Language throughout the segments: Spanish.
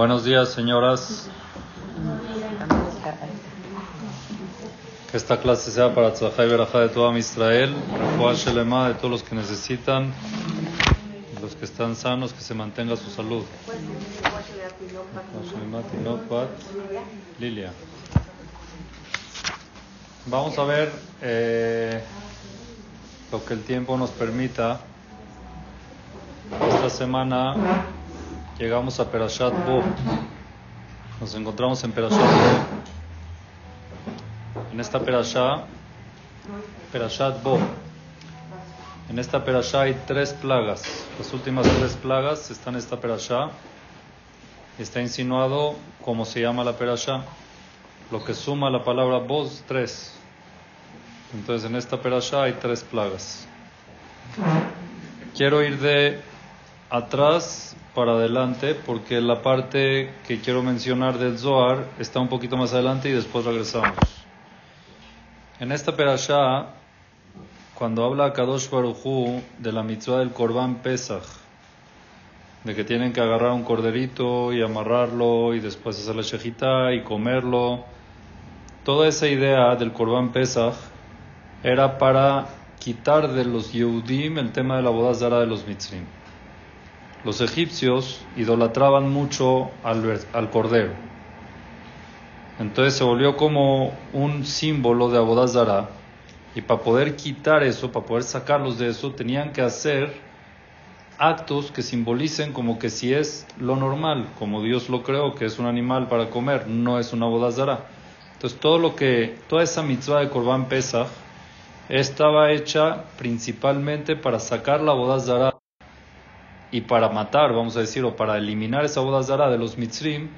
Buenos días, señoras. Que esta clase sea para Tzahai Berajá de toda Israel, Shelema de todos los que necesitan, los que están sanos, que se mantenga su salud. Lilia. Vamos a ver eh, lo que el tiempo nos permita. Esta semana llegamos a Perashat Bo. Nos encontramos en Perashat Bo. En esta Perashá, Perashat Bo. En esta Perashá hay tres plagas. Las últimas tres plagas están en esta Perashá. Está insinuado cómo se llama la Perashá. Lo que suma la palabra Bo tres. Entonces en esta Perashá hay tres plagas. Quiero ir de atrás para adelante porque la parte que quiero mencionar del Zohar está un poquito más adelante y después regresamos. En esta perashá, cuando habla Kadosh Baruchu de la mitzvah del Korban Pesach, de que tienen que agarrar un corderito y amarrarlo y después hacer la shejitá y comerlo, toda esa idea del Korban Pesach era para quitar de los Yehudim el tema de la boda de los mitzvim los egipcios idolatraban mucho al, cordero. Entonces se volvió como un símbolo de Abodazara. Y para poder quitar eso, para poder sacarlos de eso, tenían que hacer actos que simbolicen como que si es lo normal, como Dios lo creó, que es un animal para comer, no es una bodazara. Entonces todo lo que, toda esa mitzvah de Corban Pesach estaba hecha principalmente para sacar la bodazara y para matar, vamos a decir, o para eliminar esa boda zara de los mitzrim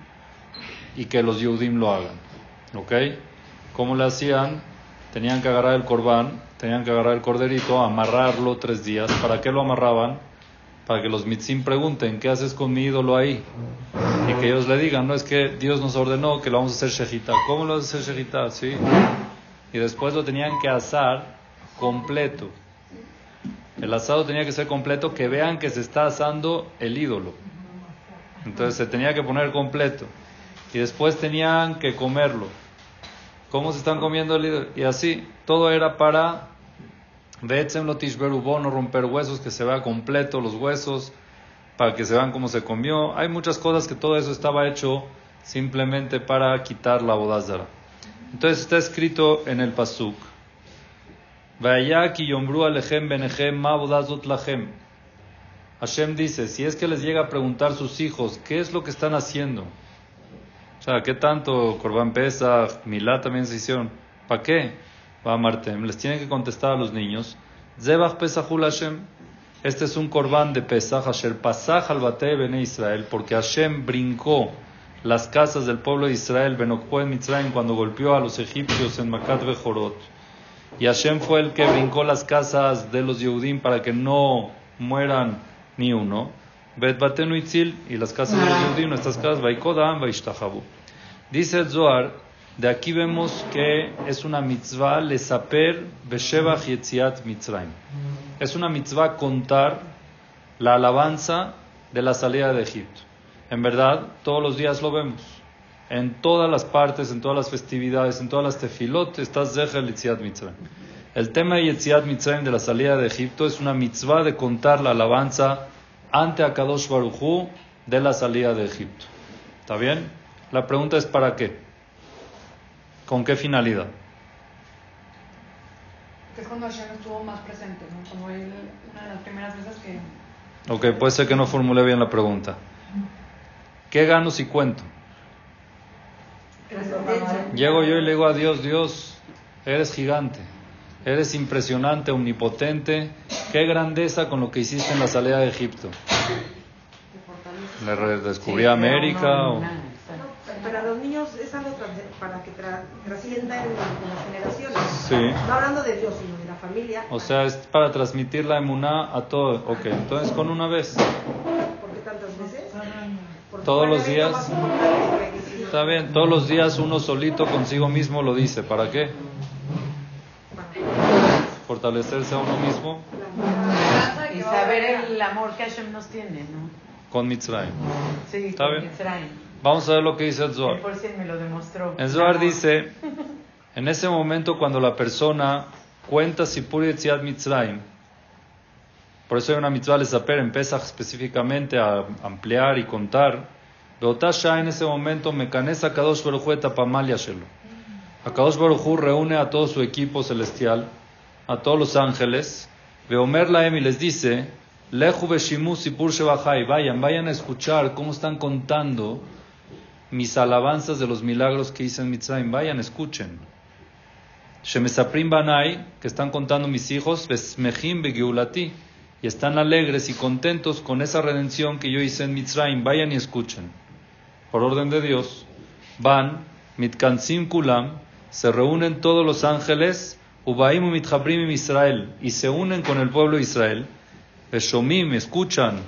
y que los yudim lo hagan. ¿Ok? ¿Cómo le hacían? Tenían que agarrar el corbán, tenían que agarrar el corderito, amarrarlo tres días. ¿Para qué lo amarraban? Para que los mitzrim pregunten, ¿qué haces con mi ídolo ahí? Y que ellos le digan, no es que Dios nos ordenó que lo vamos a hacer shejita. ¿Cómo lo vamos a hacer shejita? ¿Sí? Y después lo tenían que asar completo el asado tenía que ser completo, que vean que se está asando el ídolo. Entonces se tenía que poner completo. Y después tenían que comerlo. ¿Cómo se están comiendo el ídolo? Y así, todo era para no romper huesos, que se vea completo los huesos, para que se vean cómo se comió. Hay muchas cosas que todo eso estaba hecho simplemente para quitar la bodazara. Entonces está escrito en el Pasuk. Hashem dice, si es que les llega a preguntar sus hijos, ¿qué es lo que están haciendo? O sea, ¿qué tanto Corban Pesach, Milá también se hicieron? ¿Para qué? Va Martem. Les tienen que contestar a los niños. Zebach Pesachul Hashem. Este es un Corban de Pesach, Asher Pasach al Bate Bene Israel, porque Hashem brincó las casas del pueblo de Israel, en Mitzrayim, cuando golpeó a los egipcios en Makat Bejorot. Y Hashem fue el que brincó las casas de los Yehudim para que no mueran ni uno. Bet Batenu Itzil y las casas de los Yehudim, nuestras casas, Vaikodam, Vaishtahabu. Dice el Zohar, de aquí vemos que es una mitzvah lesaper beshevach yetziat mitzrayim. Es una mitzvah contar la alabanza de la salida de Egipto. En verdad, todos los días lo vemos en todas las partes, en todas las festividades, en todas las tefilot, está Zecher Yetziat Mitzrayim. El tema de Yetziat Mitzrayim de la salida de Egipto es una mitzvah de contar la alabanza ante Akadosh Baruchu de la salida de Egipto. ¿Está bien? La pregunta es ¿para qué? ¿Con qué finalidad? es cuando Hashem estuvo más presente, ¿no? Como él, una de las primeras veces que... Ok, puede ser que no formule bien la pregunta. ¿Qué gano si cuento? Llego yo y le digo a Dios, Dios, eres gigante, eres impresionante, omnipotente, qué grandeza con lo que hiciste en la salida de Egipto. Le descubrí América. o... Para los niños es algo para que trascienda en, las generaciones. Sí. No hablando de Dios, sino de la familia. O sea, es para transmitir la emuná a todo. Ok, entonces con una vez. ¿Por qué tantas veces? Todos los días. Está bien, todos los días uno solito consigo mismo lo dice. ¿Para qué? Fortalecerse a uno mismo. Y saber el amor que Hashem nos tiene, ¿no? Con Mitzrayim. Sí, ¿Está bien? Mitzrayim. Vamos a ver lo que dice el Zohar. Por me lo demostró. El Zohar dice, en ese momento cuando la persona cuenta Sipur Yetziat Mitzrayim, por eso hay una mitzvah de saper en Pesach específicamente a ampliar y contar, Beotasha en ese momento Mekanesa Kadosh Baruj Hu Etapamalia Shelo. Akadosh Baruj Hu reúne a todo su equipo celestial, a todos los ángeles, Veomer Laem y les dice, Lehu Beshimu Sipur Shebachai, vayan, vayan a escuchar cómo están contando mis alabanzas de los milagros que hice en Mitzrayim, vayan, escuchen. Shemesaprim Banai, que están contando mis hijos, Besmehim Begiulati, y están alegres y contentos con esa redención que yo hice en Mitzrayim, vayan y escuchen. Por orden de Dios, van, Mitkansim Kulam, se reúnen todos los ángeles, Ubaim Mithabrim Israel, y se unen con el pueblo de Israel. Beshomim, escuchan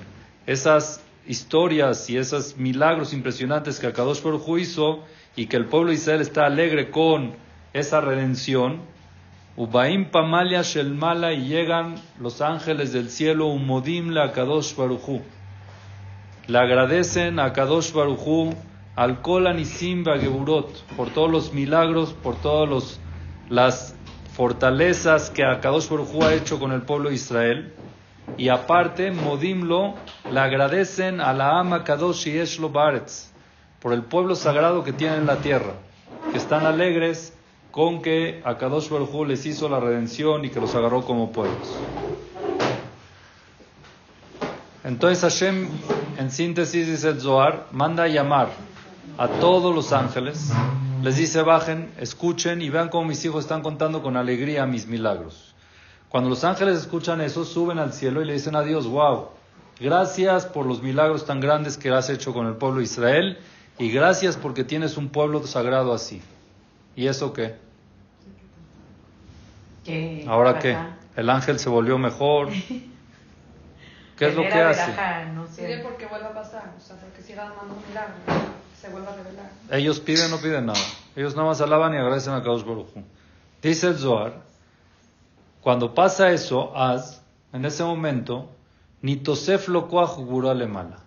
esas historias y esos milagros impresionantes que Akadosh Baruj hizo y que el pueblo de Israel está alegre con esa redención. Ubaim Pamalia Shelmala y llegan los ángeles del cielo, Umodim la Akadosh Baruj Le agradecen a Akadosh Baruj al Kolan y Simba Geburot por todos los milagros, por todas las fortalezas que Akadosh Baruj ha hecho con el pueblo de Israel. Y aparte, Modimlo le agradecen a la ama Kadosh y Baretz por el pueblo sagrado que tienen en la tierra, que están alegres con que a Kadosh Baruj les hizo la redención y que los agarró como pueblos. Entonces Hashem, en síntesis, dice el Zohar, manda a llamar a todos los ángeles, les dice bajen, escuchen y vean cómo mis hijos están contando con alegría mis milagros. Cuando los ángeles escuchan eso, suben al cielo y le dicen a Dios, wow, gracias por los milagros tan grandes que has hecho con el pueblo de Israel y gracias porque tienes un pueblo sagrado así. ¿Y eso qué? ¿Ahora qué? ¿El ángel se volvió mejor? ¿Qué es lo que hace? No sé. porque vuelva a pasar, o sea, porque siga dando un milagro, se vuelva a revelar. Ellos piden, no piden nada. Ellos nada más alaban y agradecen a Kadosh Baruj Dice el Zohar cuando pasa eso, haz, en ese momento, ni tosef lo le mala.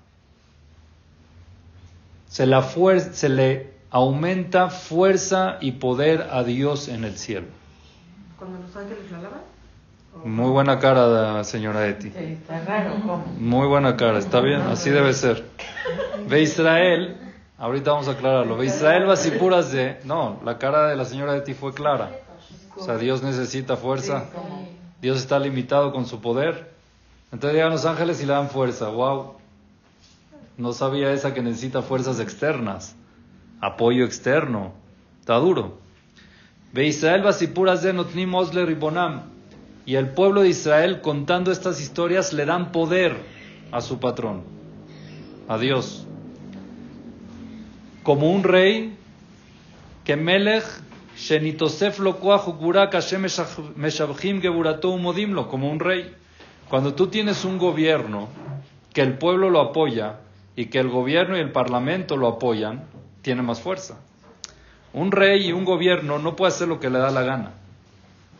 Se, la se le aumenta fuerza y poder a Dios en el cielo. ¿Cuando los ángeles la alaban? Muy buena cara, señora Eti. Sí, está raro, ¿cómo? Muy buena cara, está bien, así debe ser. Ve Israel, ahorita vamos a aclararlo. Ve Israel puras de. No, la cara de la señora Eti fue clara. O sea, Dios necesita fuerza. Dios está limitado con su poder. Entonces llegan los ángeles y le dan fuerza. ¡Wow! No sabía esa que necesita fuerzas externas, apoyo externo. Está duro. Ve Israel Basipuras de Notnim Osler Bonam. Y el pueblo de Israel, contando estas historias, le dan poder a su patrón, a Dios. Como un rey que Melech como un rey. Cuando tú tienes un gobierno que el pueblo lo apoya y que el gobierno y el parlamento lo apoyan, tiene más fuerza. Un rey y un gobierno no puede hacer lo que le da la gana.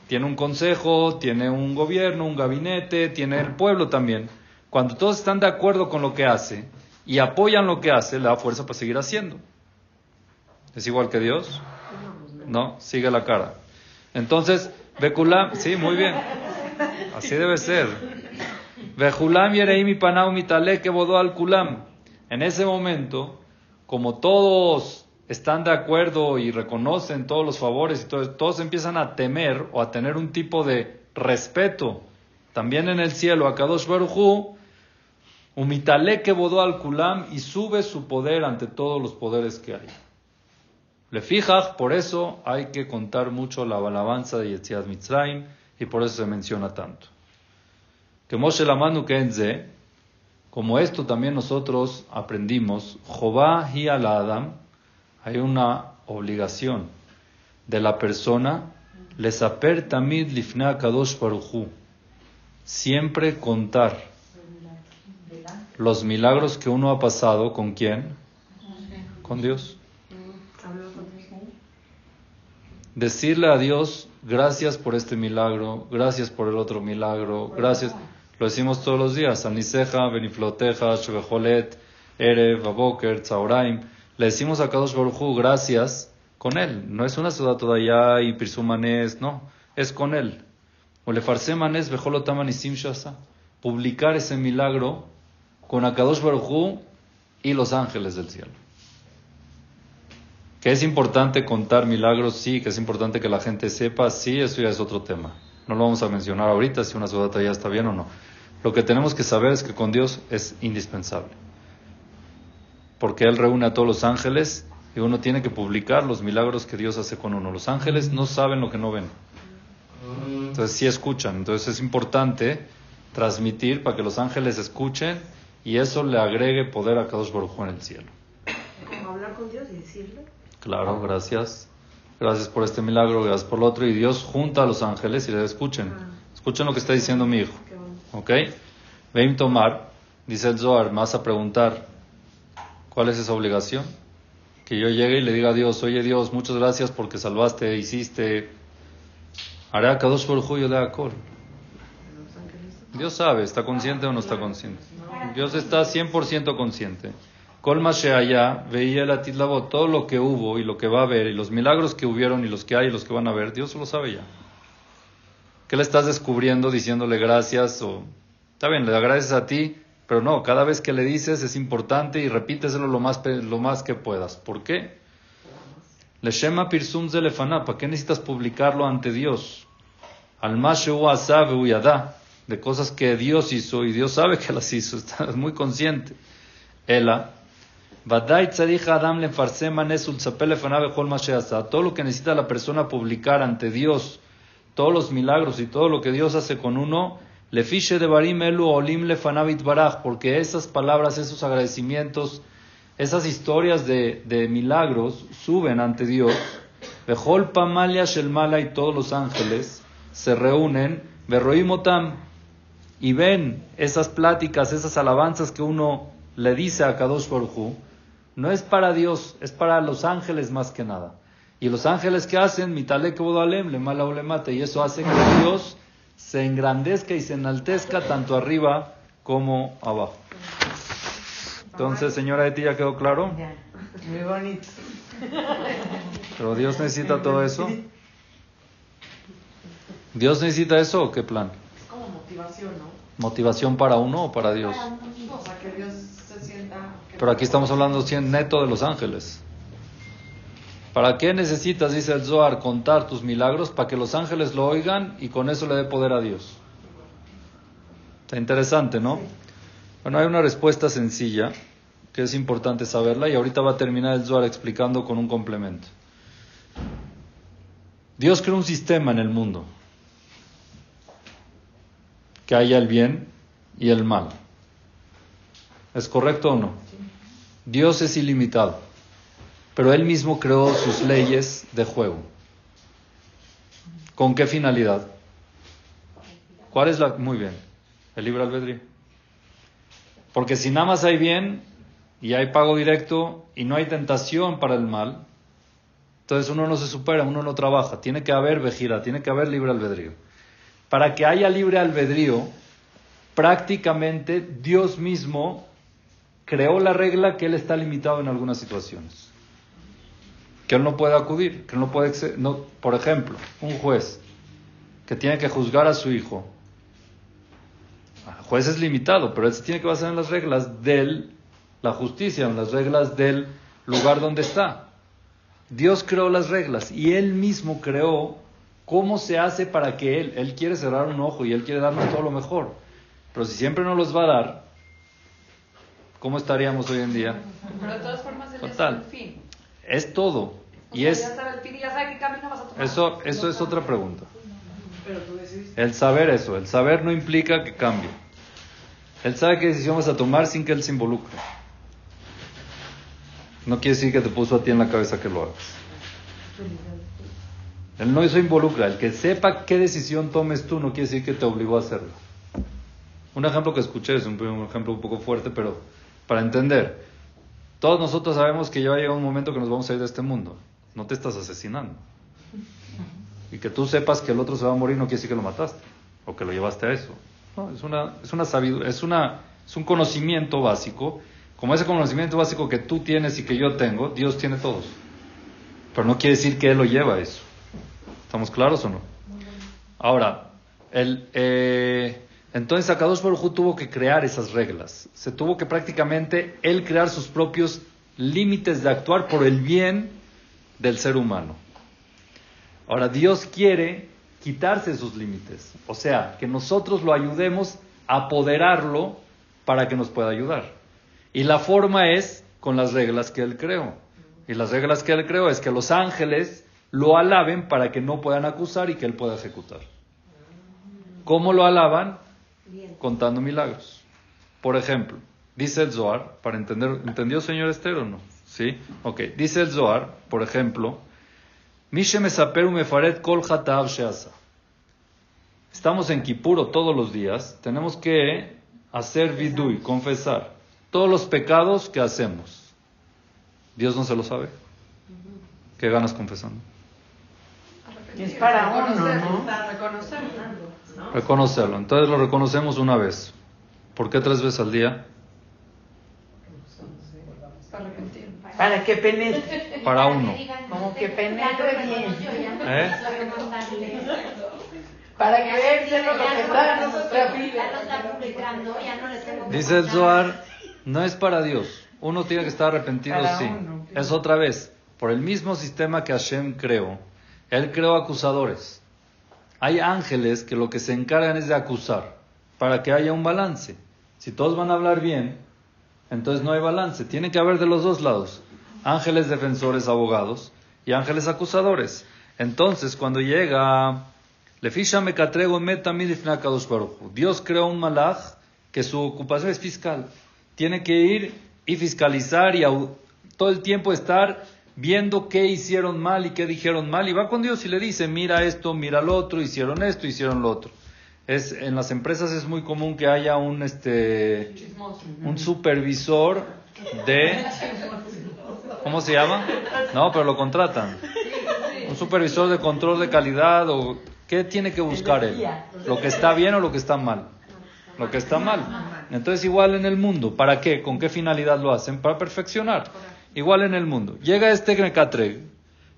Tiene un consejo, tiene un gobierno, un gabinete, tiene el pueblo también. Cuando todos están de acuerdo con lo que hace y apoyan lo que hace, le da fuerza para seguir haciendo. ¿Es igual que Dios? No, sigue la cara. Entonces, Bekulam, sí, muy bien. Así debe ser. Bejulam mi Panau Mitale que bodó al Kulam. En ese momento, como todos están de acuerdo y reconocen todos los favores y todo, todos empiezan a temer o a tener un tipo de respeto. También en el cielo, a Kadosh Baruchu, Umitale que bodó al Kulam y sube su poder ante todos los poderes que hay. Le fija, por eso hay que contar mucho la alabanza de Yetziat Mitzrayim y por eso se menciona tanto. Que Moshe Lamanu Kenze, como esto también nosotros aprendimos, Jobá y al Adam, hay una obligación de la persona, lesaper tamid lifna kadosh baruchu, siempre contar los milagros que uno ha pasado con quién? Con Dios. decirle a Dios, gracias por este milagro, gracias por el otro milagro, gracias. Lo decimos todos los días, Erev, Aboker, Tzauraim. Le decimos a Kadosh Baruj gracias con él. No es una ciudad todavía y pirsumanes, no, es con él. O le manes y Publicar ese milagro con Akadosh Baruj y los ángeles del cielo. Que es importante contar milagros, sí, que es importante que la gente sepa, sí, eso ya es otro tema. No lo vamos a mencionar ahorita si una ciudad ya está bien o no. Lo que tenemos que saber es que con Dios es indispensable. Porque Él reúne a todos los ángeles y uno tiene que publicar los milagros que Dios hace con uno. Los ángeles no saben lo que no ven. Entonces sí escuchan. Entonces es importante transmitir para que los ángeles escuchen y eso le agregue poder a Kadosh Baruj en el cielo. hablar con Dios y decirle. Claro, gracias. Gracias por este milagro, gracias por lo otro. Y Dios junta a los ángeles y les escuchen. Ah. Escuchen lo que está diciendo mi hijo. ¿Ok? Veim tomar, dice el Zohar, vas a preguntar, ¿cuál es esa obligación? Que yo llegue y le diga a Dios, oye Dios, muchas gracias porque salvaste, hiciste. Haré a Kadosh Julio de Acor. Dios sabe, ¿está consciente o no está consciente? Dios está 100% consciente. Colma allá veía el atitlabot, todo lo que hubo y lo que va a haber, y los milagros que hubieron y los que hay y los que van a ver, Dios lo sabe ya. ¿Qué le estás descubriendo diciéndole gracias? O, está bien, le da a ti, pero no, cada vez que le dices es importante y repíteselo lo más, lo más que puedas. ¿Por qué? Le shema pirsum zelefana, ¿para qué necesitas publicarlo ante Dios? Al yada, de cosas que Dios hizo y Dios sabe que las hizo, estás muy consciente. Ela, Adam todo lo que necesita la persona publicar ante Dios todos los milagros y todo lo que Dios hace con uno, le fiche de barim elu olim le fanavit baraj, porque esas palabras, esos agradecimientos, esas historias de, milagros suben ante Dios. Bejol pamalia shelmala y todos los ángeles se reúnen, berroimotam, y ven esas pláticas, esas alabanzas que uno le dice a Kadosh Baruj no es para Dios, es para los ángeles más que nada. Y los ángeles que hacen, mitalek bodalem, le mala y eso hace que Dios se engrandezca y se enaltezca tanto arriba como abajo. Entonces, señora Eti, ¿ya quedó claro? Muy bonito. Pero Dios necesita todo eso. ¿Dios necesita eso o qué plan? Es como motivación, ¿no? ¿Motivación para uno o para Dios? O sea, que Dios se sienta... Pero aquí estamos hablando neto de los ángeles. ¿Para qué necesitas, dice el Zohar, contar tus milagros? Para que los ángeles lo oigan y con eso le dé poder a Dios. Está interesante, ¿no? Bueno, hay una respuesta sencilla que es importante saberla y ahorita va a terminar el Zohar explicando con un complemento. Dios creó un sistema en el mundo que haya el bien y el mal. ¿Es correcto o no? Dios es ilimitado pero él mismo creó sus leyes de juego. ¿Con qué finalidad? ¿Cuál es la...? Muy bien, el libre albedrío. Porque si nada más hay bien y hay pago directo y no hay tentación para el mal, entonces uno no se supera, uno no trabaja. Tiene que haber vejira, tiene que haber libre albedrío. Para que haya libre albedrío, prácticamente Dios mismo creó la regla que Él está limitado en algunas situaciones que él no puede acudir, que él no puede, no, por ejemplo, un juez que tiene que juzgar a su hijo. El juez es limitado, pero él se tiene que basar en las reglas de la justicia, en las reglas del lugar donde está. Dios creó las reglas y él mismo creó cómo se hace para que él, él quiere cerrar un ojo y él quiere darnos todo lo mejor. Pero si siempre no los va a dar, ¿cómo estaríamos hoy en día? Pero de todas formas, él es fin. Es todo. y es, Eso, eso es otra pregunta. El saber eso, el saber no implica que cambie. Él sabe qué decisión vas a tomar sin que él se involucre. No quiere decir que te puso a ti en la cabeza que lo hagas. Él no se involucra. El que sepa qué decisión tomes tú no quiere decir que te obligó a hacerlo. Un ejemplo que escuché es un ejemplo un poco fuerte, pero para entender. Todos nosotros sabemos que ya va a llegar un momento que nos vamos a ir de este mundo. No te estás asesinando. Y que tú sepas que el otro se va a morir no quiere decir que lo mataste o que lo llevaste a eso. No, es una, es una es una, es un conocimiento básico, Como ese conocimiento básico que tú tienes y que yo tengo, Dios tiene todos. Pero no quiere decir que Él lo lleva eso. ¿Estamos claros o no? Ahora, el, eh, entonces Akadosh Baruj tuvo que crear esas reglas. Se tuvo que prácticamente Él crear sus propios límites de actuar por el bien del ser humano. Ahora, Dios quiere quitarse sus límites. O sea, que nosotros lo ayudemos a apoderarlo para que nos pueda ayudar. Y la forma es con las reglas que Él creó. Y las reglas que Él creó es que los ángeles lo alaben para que no puedan acusar y que Él pueda ejecutar. ¿Cómo lo alaban? Contando milagros. Por ejemplo, dice el Zohar, para entender, ¿entendió señor Esther o no? ¿Sí? Ok, dice el Zohar, por ejemplo, kol sheasa. Estamos en Kipuro todos los días, tenemos que hacer vidui, confesar todos los pecados que hacemos. Dios no se lo sabe. ¿Qué ganas confesando? Es para uno, ¿no? Reconocerlo. Entonces lo reconocemos una vez. ¿Por qué tres veces al día? Para que penetre. Para uno. Como que penetre bien. ¿Eh? Para que vean lo que está en nuestra vida. Dice el Zohar, no es para Dios. Uno tiene que estar arrepentido, sí. Es otra vez, por el mismo sistema que Hashem creó. Él creó acusadores. Hay ángeles que lo que se encargan es de acusar, para que haya un balance. Si todos van a hablar bien, entonces no hay balance. Tiene que haber de los dos lados. Ángeles defensores, abogados, y ángeles acusadores. Entonces, cuando llega Dios creó un malach que su ocupación es fiscal. Tiene que ir y fiscalizar y todo el tiempo estar viendo qué hicieron mal y qué dijeron mal. Y va con Dios y le dice, mira esto, mira lo otro, hicieron esto, hicieron lo otro. Es, en las empresas es muy común que haya un, este, un supervisor de... ¿Cómo se llama? No, pero lo contratan. Un supervisor de control de calidad o ¿Qué tiene que buscar él? ¿Lo que está bien o lo que está mal? Lo que está mal. Entonces igual en el mundo. ¿Para qué? ¿Con qué finalidad lo hacen? Para perfeccionar. Igual en el mundo. Llega este Mekatreg.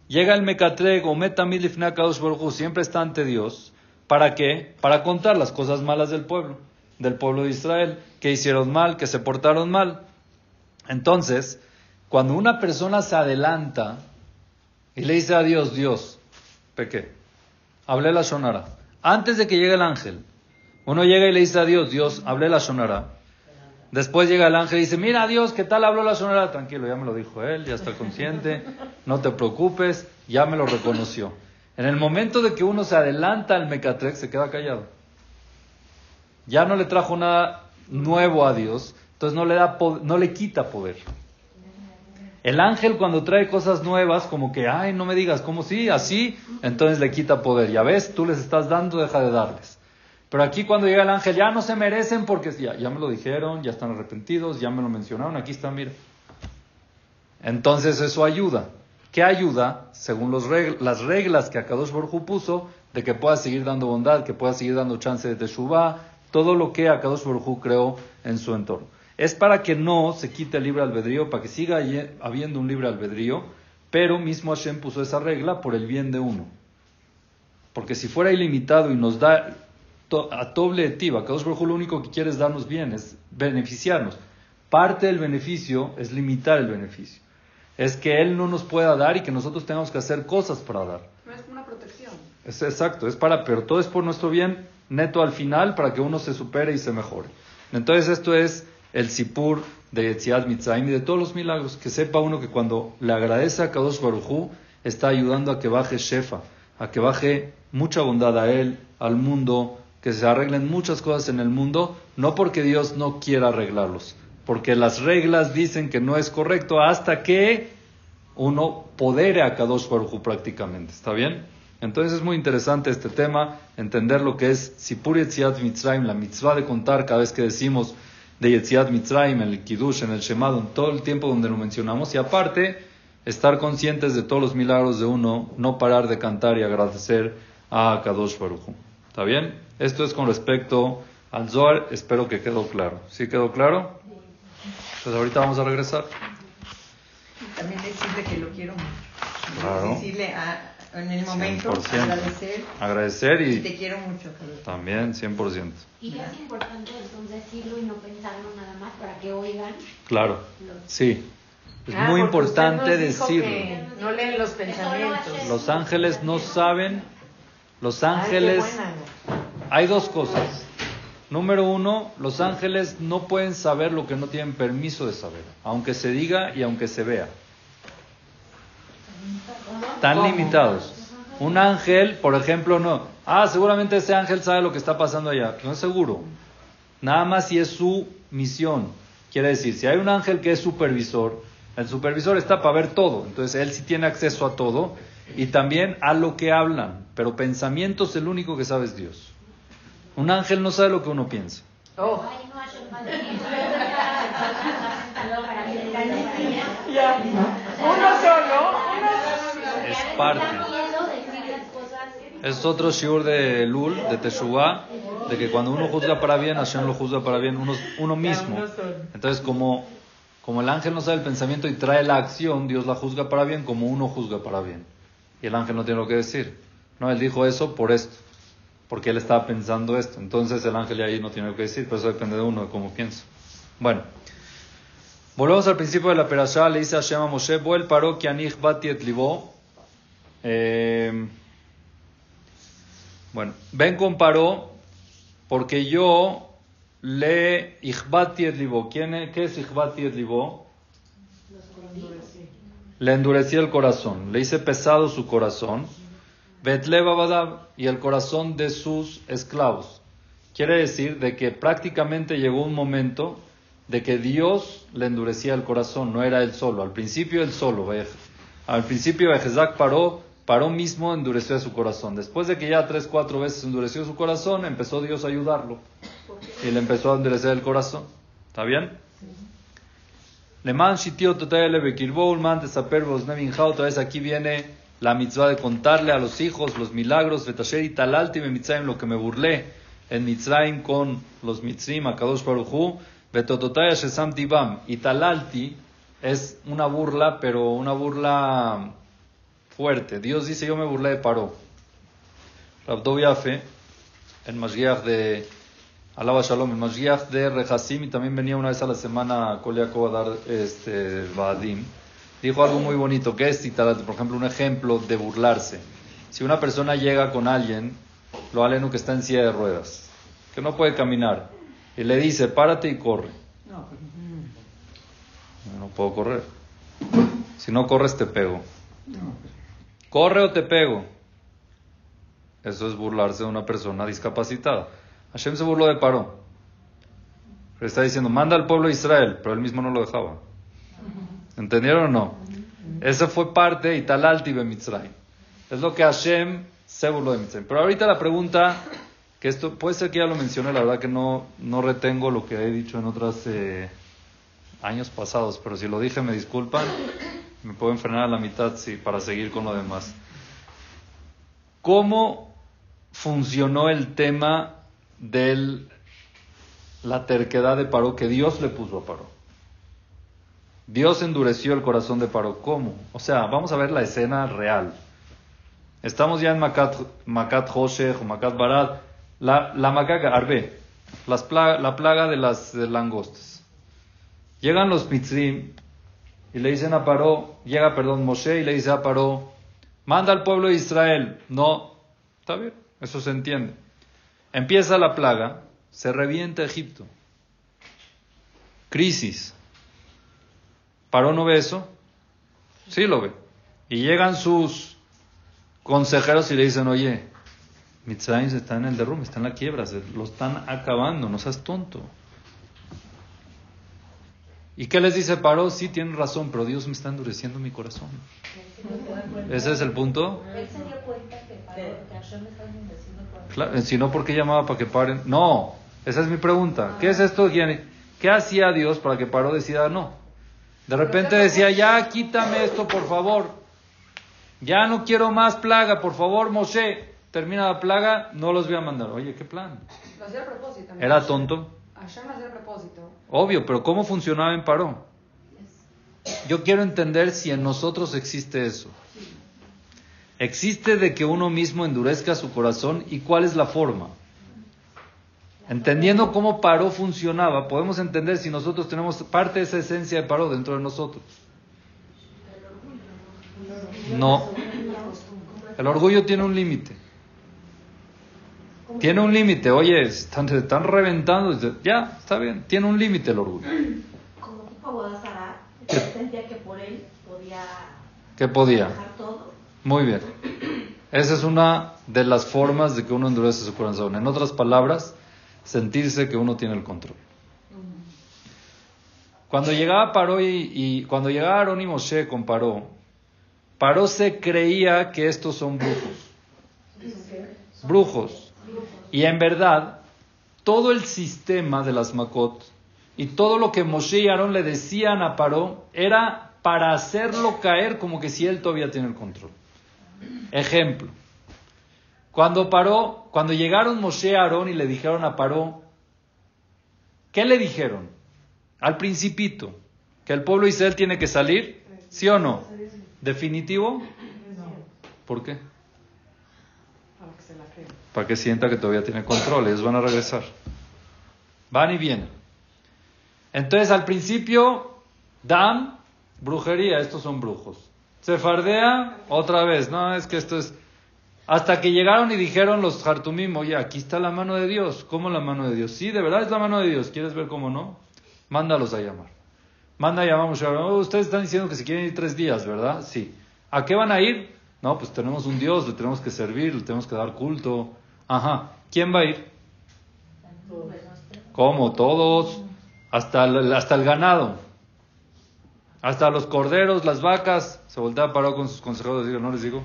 Llega el Mekatreg o Metamilifnakadosh siempre está ante Dios. ¿Para qué? Para contar las cosas malas del pueblo. Del pueblo de Israel. Que hicieron mal, que se portaron mal. Entonces, cuando una persona se adelanta y le dice a Dios, Dios, pequé hablé la sonara. Antes de que llegue el ángel, uno llega y le dice a Dios, Dios, hablé la sonara. Después llega el ángel y dice, mira Dios, ¿qué tal habló la sonara? Tranquilo, ya me lo dijo él, ya está consciente, no te preocupes, ya me lo reconoció. En el momento de que uno se adelanta al Mecatrex, se queda callado. Ya no le trajo nada nuevo a Dios, entonces no le, da, no le quita poder. El ángel cuando trae cosas nuevas, como que, ay, no me digas, ¿cómo sí? Así, entonces le quita poder. Ya ves, tú les estás dando, deja de darles. Pero aquí cuando llega el ángel, ya no se merecen porque ya, me lo dijeron, ya están arrepentidos, ya me lo mencionaron, aquí están, mira. Entonces eso ayuda. ¿Qué ayuda? Según las reglas que Akadosh Borju puso, de que pueda seguir dando bondad, que pueda seguir dando chance de Teshuvah, todo lo que Akadosh Borju creó en su entorno es para que no se quite el libre albedrío, para que siga habiendo un libre albedrío, pero mismo Hashem puso esa regla por el bien de uno. Porque si fuera ilimitado y nos da a doble etiva, que Baruj lo único que quiere es darnos bien, es beneficiarnos. Parte del beneficio es limitar el beneficio. Es que Él no nos pueda dar y que nosotros tengamos que hacer cosas para dar. No es una protección. Es exacto, es para, pero todo es por nuestro bien neto al final para que uno se supere y se mejore. Entonces esto es el Sipur de Yetziat Mitzrayim y de todos los milagros. Que sepa uno que cuando le agradece a Kadosh Barujú, está ayudando a que baje Shefa, a que baje mucha bondad a él, al mundo, que se arreglen muchas cosas en el mundo, no porque Dios no quiera arreglarlos, porque las reglas dicen que no es correcto hasta que uno podere a Kadosh Barujú prácticamente. ¿Está bien? Entonces es muy interesante este tema, entender lo que es Sipur Yetziat Mitzrayim, la mitzvah de contar cada vez que decimos de Yetziat Mitzrayim, el Kiddush, en el Shemad, en todo el tiempo donde lo mencionamos. Y aparte, estar conscientes de todos los milagros de uno, no parar de cantar y agradecer a Kadosh Baruch ¿Está bien? Esto es con respecto al Zohar, espero que quedó claro. ¿Sí quedó claro? Pues ahorita vamos a regresar. También decirle que lo quiero mucho. Claro. Decirle a, en el momento 100%. agradecer. Agradecer Y y te quiero mucho. Carlos. también 100%. Y es importante entonces decirlo y no pensarlo nada más para que oigan Claro, los sí. Es Ah, muy importante decirlo. No leen los pensamientos. Los ángeles no saben, los Ay, qué ángeles... buena. Hay dos cosas. Número uno, los ángeles no pueden saber lo que no tienen permiso de saber, aunque se diga y aunque se vea. Están limitados. Un ángel, por ejemplo, no. Ah, seguramente ese ángel sabe lo que está pasando allá. No es seguro. Nada más si es su misión. Quiere decir, si hay un ángel que es supervisor, el supervisor está para ver todo. Entonces él sí tiene acceso a todo y también a lo que hablan. Pero pensamientos, el único que sabe es Dios. Un ángel no sabe lo que uno piensa. Oh. Uno solo. Es parte. Es otro shiur de Lul, de Teshuvah, de que cuando uno juzga para bien, Hashem lo juzga para bien uno, uno mismo. Entonces, como, como el ángel no sabe el pensamiento y trae la acción, Dios la juzga para bien como uno juzga para bien. Y el ángel no tiene lo que decir. No, él dijo eso por esto, porque él estaba pensando esto. Entonces el ángel ahí no tiene lo que decir, pero eso depende de uno, de cómo piensa. Bueno, volvemos al principio de la perashá, le dice Hashem a Moshe, Boel paró que anich bati et. Eh, bueno, ven con Paró porque yo le ichbati et. ¿Quién es, ¿Qué es ichbati et? Le endurecí el corazón, le hice pesado su corazón. Y el corazón de sus esclavos. Quiere decir de que prácticamente llegó un momento de que Dios le endurecía el corazón, no era él solo. Al principio él solo, al principio Ejezak paró, paró mismo, endureció su corazón. Después de que ya tres, cuatro veces endureció su corazón, empezó Dios a ayudarlo. Y le empezó a endurecer el corazón. ¿Está bien? Le man shitio. Otra vez aquí viene la mitzvah de contarle a los hijos los milagros. Y talalti mitzrayim, lo que me burlé en Mitzrayim con los mitzrim, a Kadosh Baruchu. Vetototaya shesam tibam. Y talalti es una burla, pero una burla fuerte. Dios dice, yo me burlé de Paró. Rabdov Yafe, el Mashiach de Alaba Shalom, el Mashiach de Rehasim, y también venía una vez a la semana a Koliakov a dar este, Baadim, dijo algo muy bonito, que es, por ejemplo, un ejemplo de burlarse. Si una persona llega con alguien, lo aleno que está en silla de ruedas, que no puede caminar, y le dice, párate y corre. No puedo correr. Si no corres, te pego. Corre o te pego. Eso es burlarse de una persona discapacitada. Hashem se burló de Paró. Pero está diciendo, manda al pueblo de Israel, pero él mismo no lo dejaba. ¿Entendieron o no? Esa fue parte y talalti Mitzrayim. Es lo que Hashem se burló de Mitzrayim. Pero ahorita la pregunta, que esto puede ser que ya lo mencioné, la verdad que no, no retengo lo que he dicho en otros años pasados, pero si lo dije me disculpan, me pueden frenar a la mitad sí, para seguir con lo demás. ¿Cómo funcionó el tema de la terquedad de Paró que Dios le puso a Paró? Dios endureció el corazón de Paró. ¿Cómo? O sea, vamos a ver la escena real. Estamos ya en Makat, Makat Hoshech Makat Barad. La, la Macaca, Arbe, las plaga, la plaga de las langostas. Llegan los Mitzrim y le dicen a Paró, llega, perdón, Moshe y le dice a Paró, manda al pueblo de Israel. No, está bien, eso se entiende. Empieza la plaga, se revienta Egipto. Crisis. ¿Paró no ve eso? Sí lo ve. Y llegan sus consejeros y le dicen, oye, Mitzrayim está en el derrumbe, está en la quiebra, se lo están acabando, no seas tonto. ¿Y qué les dice Paró? Sí, tienen razón, pero Dios me está endureciendo mi corazón. ¿Ese es el punto? Él se dio cuenta que paró, que Hashem le estaba bendeciendo por Claro, si no, ¿por qué llamaba para que paren? No, esa es mi pregunta. ¿Qué es esto? ¿Qué hacía Dios para que Paró decida no? De repente decía, ya quítame esto, por favor. Ya no quiero más plaga, por favor, Moshe. Termina la plaga, no los voy a mandar. Oye, ¿qué plan? Lo hacía a propósito. ¿no? ¿Era tonto? propósito. Obvio, pero ¿cómo funcionaba en Paró? Yo quiero entender si en nosotros existe eso. Existe de que uno mismo endurezca su corazón y cuál es la forma. Entendiendo cómo Paró funcionaba, podemos entender si nosotros tenemos parte de esa esencia de Paró dentro de nosotros. No. El orgullo tiene un límite. Tiene un límite. Oye, están, están reventando. Ya, está bien. Tiene un límite el orgullo. Como tipo sentía que por él podía. ¿Qué podía? Muy bien. Esa es una de las formas de que uno endurece su corazón. En otras palabras, sentirse que uno tiene el control. Cuando llegaba Paró y, y cuando llegaba Aaron y Moshe con Paró, Paró se creía que estos son brujos. Brujos. Y en verdad, todo el sistema de las Makot y todo lo que Moshe y Aarón le decían a Paró era para hacerlo caer como que si él todavía tiene el control. Ejemplo. Cuando Paró, cuando llegaron Moshe y Aarón y le dijeron a Paró, ¿qué le dijeron? Al principito, que el pueblo de Israel tiene que salir, ¿sí o no? ¿Definitivo? ¿Por qué? Para que sienta que todavía tiene control. Ellos van a regresar. Van y vienen. Entonces, al principio, dan brujería. Estos son brujos. Se fardea otra vez. No, es que esto es. Hasta que llegaron y dijeron los Hartumim, oye, aquí está la mano de Dios. ¿Cómo la mano de Dios? Sí, de verdad es la mano de Dios. ¿Quieres ver cómo no? Mándalos a llamar. Manda, llamamos. Oh, ustedes están diciendo que se quieren ir tres días, ¿verdad? Sí. ¿A qué van a ir? No, pues tenemos un Dios, le tenemos que servir, le tenemos que dar culto. Ajá. ¿Quién va a ir? ¿Cómo? Todos. Hasta el, hasta el ganado. Hasta los corderos, las vacas. Se voltea paró con sus consejeros y no les digo.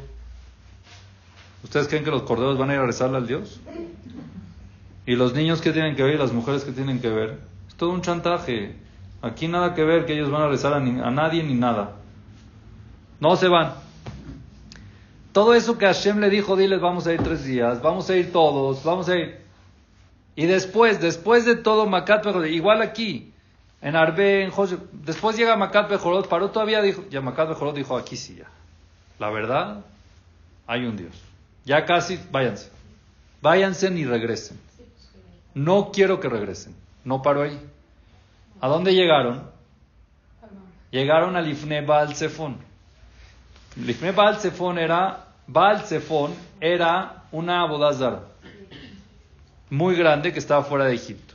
¿Ustedes creen que los corderos van a ir a rezarle al Dios? ¿Y los niños qué tienen que ver? ¿Y las mujeres qué tienen que ver? Es todo un chantaje. Aquí nada que ver que ellos van a rezar a, nadie ni nada. No se van. Todo eso que Hashem le dijo, diles, vamos a ir tres días, vamos a ir todos, vamos a ir. Y después, después de todo, Macat igual aquí, en Arbe, en José, después llega Macat Bejorot, paró todavía, dijo, ya Macat Bejorot dijo, aquí sí ya. La verdad, hay un Dios. Ya casi, váyanse. Váyanse y regresen. No quiero que regresen. No paro ahí. ¿A dónde llegaron? Llegaron al Ifne Baal Zephon. El Ifne Baal Zephon era, Baal era una abodazara muy grande que estaba fuera de Egipto.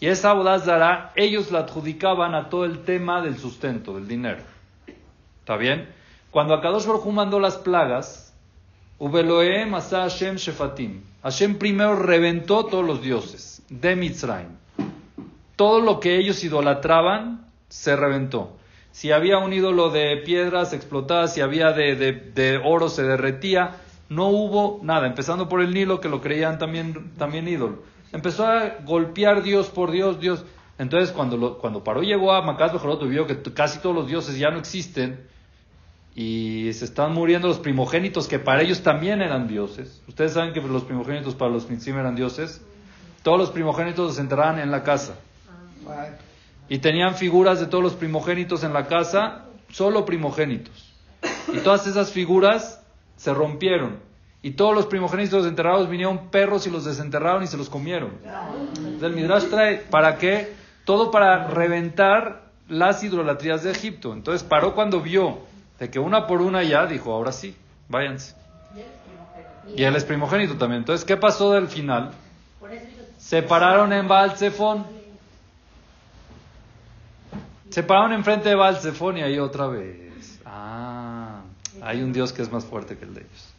Y esa abodazara, ellos la adjudicaban a todo el tema del sustento, del dinero. ¿Está bien? Cuando Akadosh Baruj mandó las plagas, Ubeloem Asa Hashem Shefatim. Hashem primero reventó todos los dioses de Mitzrayim todo lo que ellos idolatraban se reventó. Si había un ídolo de piedras explotadas, si había de, oro se derretía, no hubo nada, empezando por el Nilo que lo creían también, también ídolo. Empezó a golpear Dios por Dios, Dios. Entonces cuando, cuando Paró llegó a Macás Bejorot vio que casi todos los dioses ya no existen y se están muriendo los primogénitos que para ellos también eran dioses. Ustedes saben que los primogénitos para los Mitzim eran dioses. Todos los primogénitos se enterraban en la casa. Y tenían figuras de todos los primogénitos en la casa, solo primogénitos. Y todas esas figuras se rompieron. Y todos los primogénitos enterrados vinieron perros y los desenterraron y se los comieron. el Midrash trae, ¿para qué? Todo para reventar las idolatrías de Egipto. Entonces paró cuando vio de que una por una ya dijo, ahora sí, váyanse. Y él es primogénito también. Entonces, ¿qué pasó del final? Se pararon en Baal se pararon enfrente de Baal y ahí otra vez. Ah, hay un Dios que es más fuerte que el de ellos.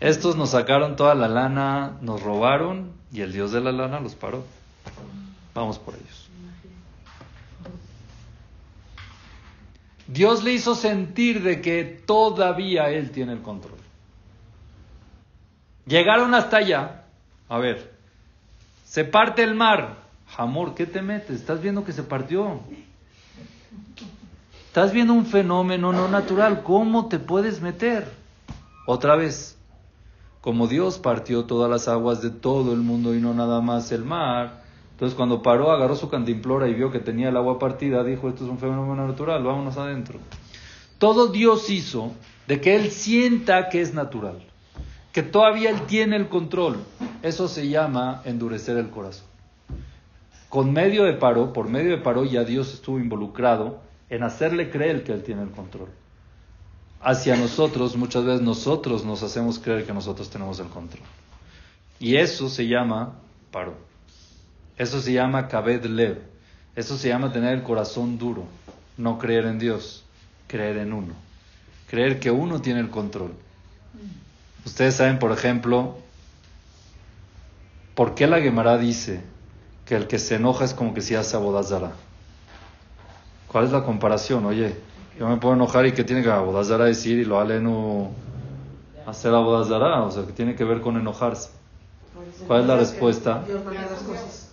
Estos nos sacaron toda la lana, nos robaron y el Dios de la lana los paró. Vamos por ellos. Dios le hizo sentir de que todavía Él tiene el control. Llegaron hasta allá. A ver, se parte el mar. Amor, ¿qué te metes? ¿Estás viendo que se partió? Estás viendo un fenómeno no natural, ¿cómo te puedes meter? Otra vez, como Dios partió todas las aguas de todo el mundo y no nada más el mar, Entonces cuando paró, agarró su cantimplora y vio que tenía el agua partida, dijo, esto es un fenómeno natural, vámonos adentro. Todo Dios hizo de que Él sienta que es natural, que todavía Él tiene el control. Eso se llama endurecer el corazón. Con medio de paro, por medio de paro ya Dios estuvo involucrado en hacerle creer que Él tiene el control. Hacia nosotros, muchas veces nosotros nos hacemos creer que nosotros tenemos el control. Y eso se llama paro. Eso se llama kabed lev. Eso se llama tener el corazón duro. No creer en Dios, creer en uno. Creer que uno tiene el control. Ustedes saben, por ejemplo, por qué la Gemara dice que el que se enoja es como que si hace abodazara. ¿Cuál es la comparación? Oye, yo me puedo enojar y que tiene que abodazara decir y lo aleno hacer abodazara, o sea, que tiene que ver con enojarse. ¿Cuál es la respuesta? Dios no las cosas.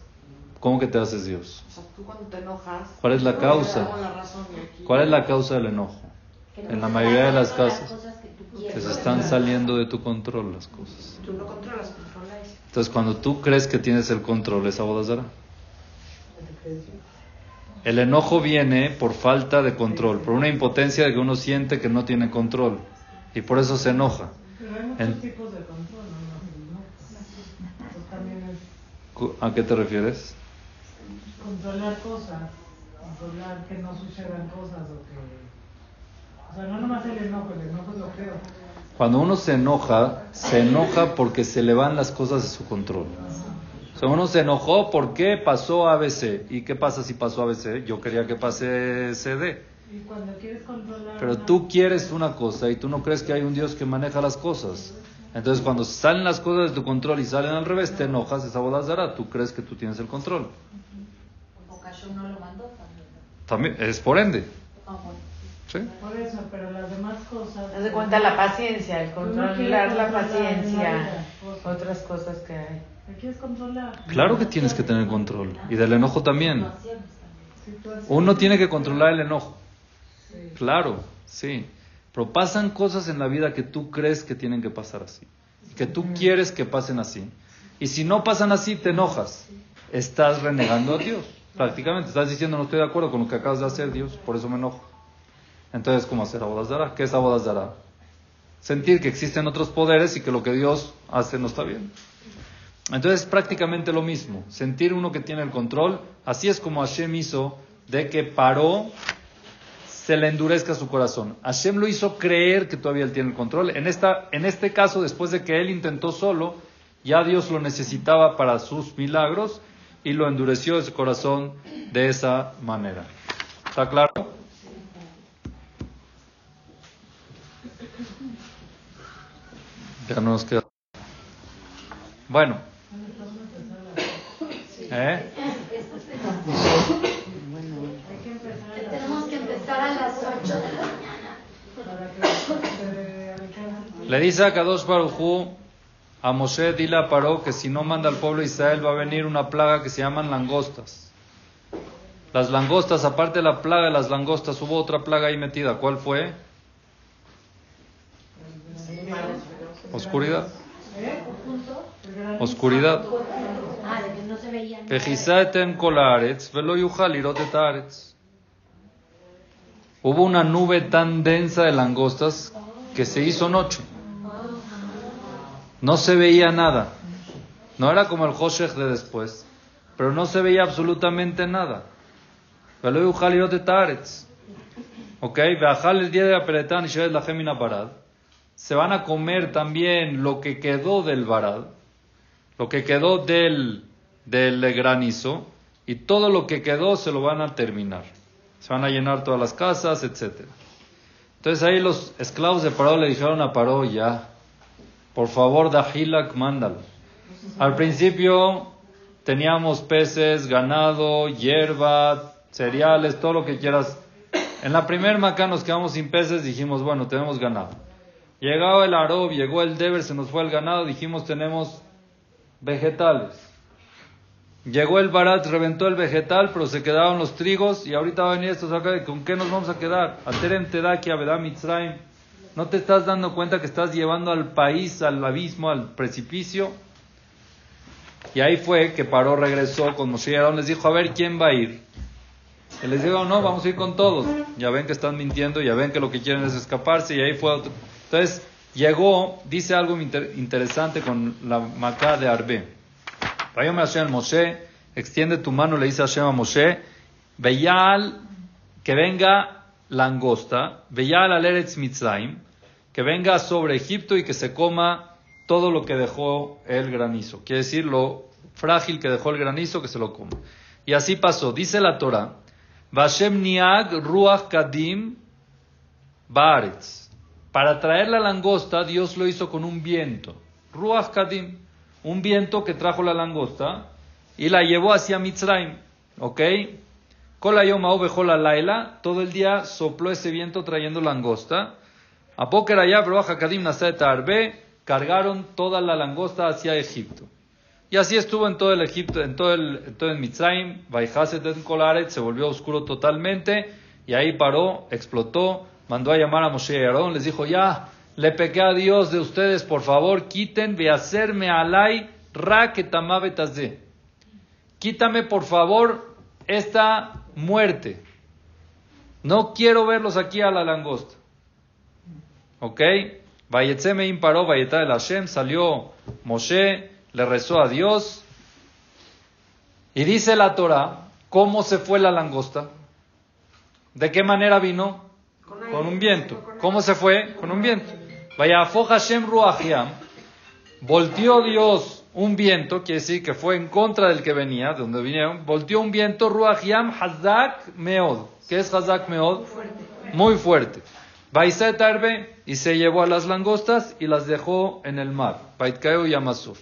¿Cómo que te haces Dios? O sea, tú cuando te enojas. ¿Cuál es la causa? la ¿Cuál es la causa del enojo? No En la mayoría de las casas. que tú Que quieres. se están saliendo de tu control las cosas. Tú no controlas, controlas. Entonces, cuando tú crees que tienes el control, es abodazara. El enojo viene por falta de control, por una impotencia de que uno siente que no tiene control y por eso se enoja. Pero hay muchos En- tipos de control, ¿no? ¿A qué te refieres? Controlar cosas, controlar que no sucedan cosas o que... O sea, no nomás el enojo, el enojo es lo peor. Cuando uno se enoja, se enoja porque se le van las cosas de su control. O sea, uno se enojó porque pasó ABC. ¿Y qué pasa si pasó ABC? Yo quería que pase CD. Y cuando quieres controlar... Pero una- tú quieres una cosa y tú no crees que hay un Dios que maneja las cosas. Entonces cuando salen las cosas de tu control y salen al revés, te enojas, esa boda Tú crees que tú tienes el control. No lo mandó también. También es por ende. Ah, bueno. ¿sí? Por eso, pero las demás cosas... Haz de cuenta la paciencia, el no controlar la controlar paciencia, cosas. otras cosas que hay. Claro que tienes que tener control. Y del enojo también. Uno tiene que controlar el enojo. Claro, sí. Pero pasan cosas en la vida que tú crees que tienen que pasar así. Que tú quieres que pasen así. Y si no pasan así, te enojas. Estás renegando a Dios. Prácticamente. Estás diciendo, no estoy de acuerdo con lo que acabas de hacer, Dios. Por eso me enojo. Entonces, ¿cómo hacer abodazara? ¿Qué es abodazara? Sentir que existen otros poderes y que lo que Dios hace no está bien. Entonces, es prácticamente lo mismo. Sentir uno que tiene el control. Así es como Hashem hizo de que paró se le endurezca su corazón. Hashem lo hizo creer que todavía él tiene el control. En, esta, en este caso, después de que él intentó solo, ya Dios lo necesitaba para sus milagros y lo endureció su corazón de esa manera. ¿Está claro? Ya no nos queda. Bueno. ¿Eh? Tenemos que empezar a las 8 de la mañana. Le dice a Kadosh Barujú a Moshe, dile a Paró que si no manda al pueblo de Israel va a venir una plaga que se llaman langostas. Las langostas, aparte de la plaga de las langostas, hubo otra plaga ahí metida. ¿Cuál fue? Oscuridad. Oscuridad. Hubo una nube tan densa de langostas que se hizo noche. No se veía nada. No era como el Hoshech de después, pero no se veía absolutamente nada. Ok, el día de Aperetán y la Gemina Barad. Se van a comer también lo que quedó del Barad lo que quedó del, del granizo y todo lo que quedó se lo van a terminar. Se van a llenar todas las casas, etc. Entonces ahí los esclavos de Paró le dijeron a Paró, ya, por favor, Dahilak, mándalo. Al principio teníamos peces, ganado, hierba, cereales, todo lo que quieras. En la primer maca nos quedamos sin peces, dijimos, bueno, tenemos ganado. Llegaba el Arob, llegó el Deber, se nos fue el ganado, dijimos, tenemos vegetales. Llegó el Barat, reventó el vegetal, pero se quedaron los trigos y ahorita va a venir estos acá, ¿con qué nos vamos a quedar? Aterem Tedaki, Abedam Mitzrayim. ¿No te estás dando cuenta que estás llevando al país al abismo, al precipicio? Y ahí fue que paró, regresó con Moshe y Aarón, les dijo, a ver, ¿quién va a ir? Y les dijo, no, vamos a ir con todos. Ya ven que están mintiendo, ya ven que lo que quieren es escaparse y ahí fue otro. Entonces, llegó, dice algo interesante con la Macá de Arbe. Vayome Hashem Moshe, extiende tu mano, le dice Hashem a Moshe, Veyal, que venga langosta, Veyal al Eretz Mitzrayim, que venga sobre Egipto y que se coma todo lo que dejó el granizo. Quiere decir lo frágil que dejó el granizo, que se lo coma. Y así pasó. Dice la Torah, Vashem Niag Ruach Kadim Baaretz. Para traer la langosta, Dios lo hizo con un viento. Ruach Kadim. Un viento que trajo la langosta y la llevó hacia Mitzrayim. ¿Ok? la Laila. Todo el día sopló ese viento trayendo langosta. A allá, Ruach Kadim Tarbe cargaron toda la langosta hacia Egipto. Y así estuvo en todo el Egipto, en todo el, en todo el Mitzrayim, Kolaret, se volvió oscuro totalmente, y ahí paró, explotó, mandó a llamar a Moshe y les dijo, ya, le pequé a Dios de ustedes, por favor, quiten, ve hacerme alay, ra que Quítame, por favor, esta muerte. No quiero verlos aquí a la langosta. ¿Ok? Vayetzemeim paró, Vayetá el Hashem, salió Moshe, le rezó a Dios. Y dice la Torah, ¿cómo se fue la langosta? ¿De qué manera vino? Con, un viento. ¿Cómo se fue? Con un viento. Vaya Hashem Ruachiam. Volteó Dios un viento, quiere decir que fue en contra del que venía, de donde vinieron. Volteó un viento Ruachiam Hazak Meod. ¿Qué es Hazak Meod? Muy fuerte. Tarbe y se llevó a las langostas y las dejó en el mar. Baitkeo y Amasuf.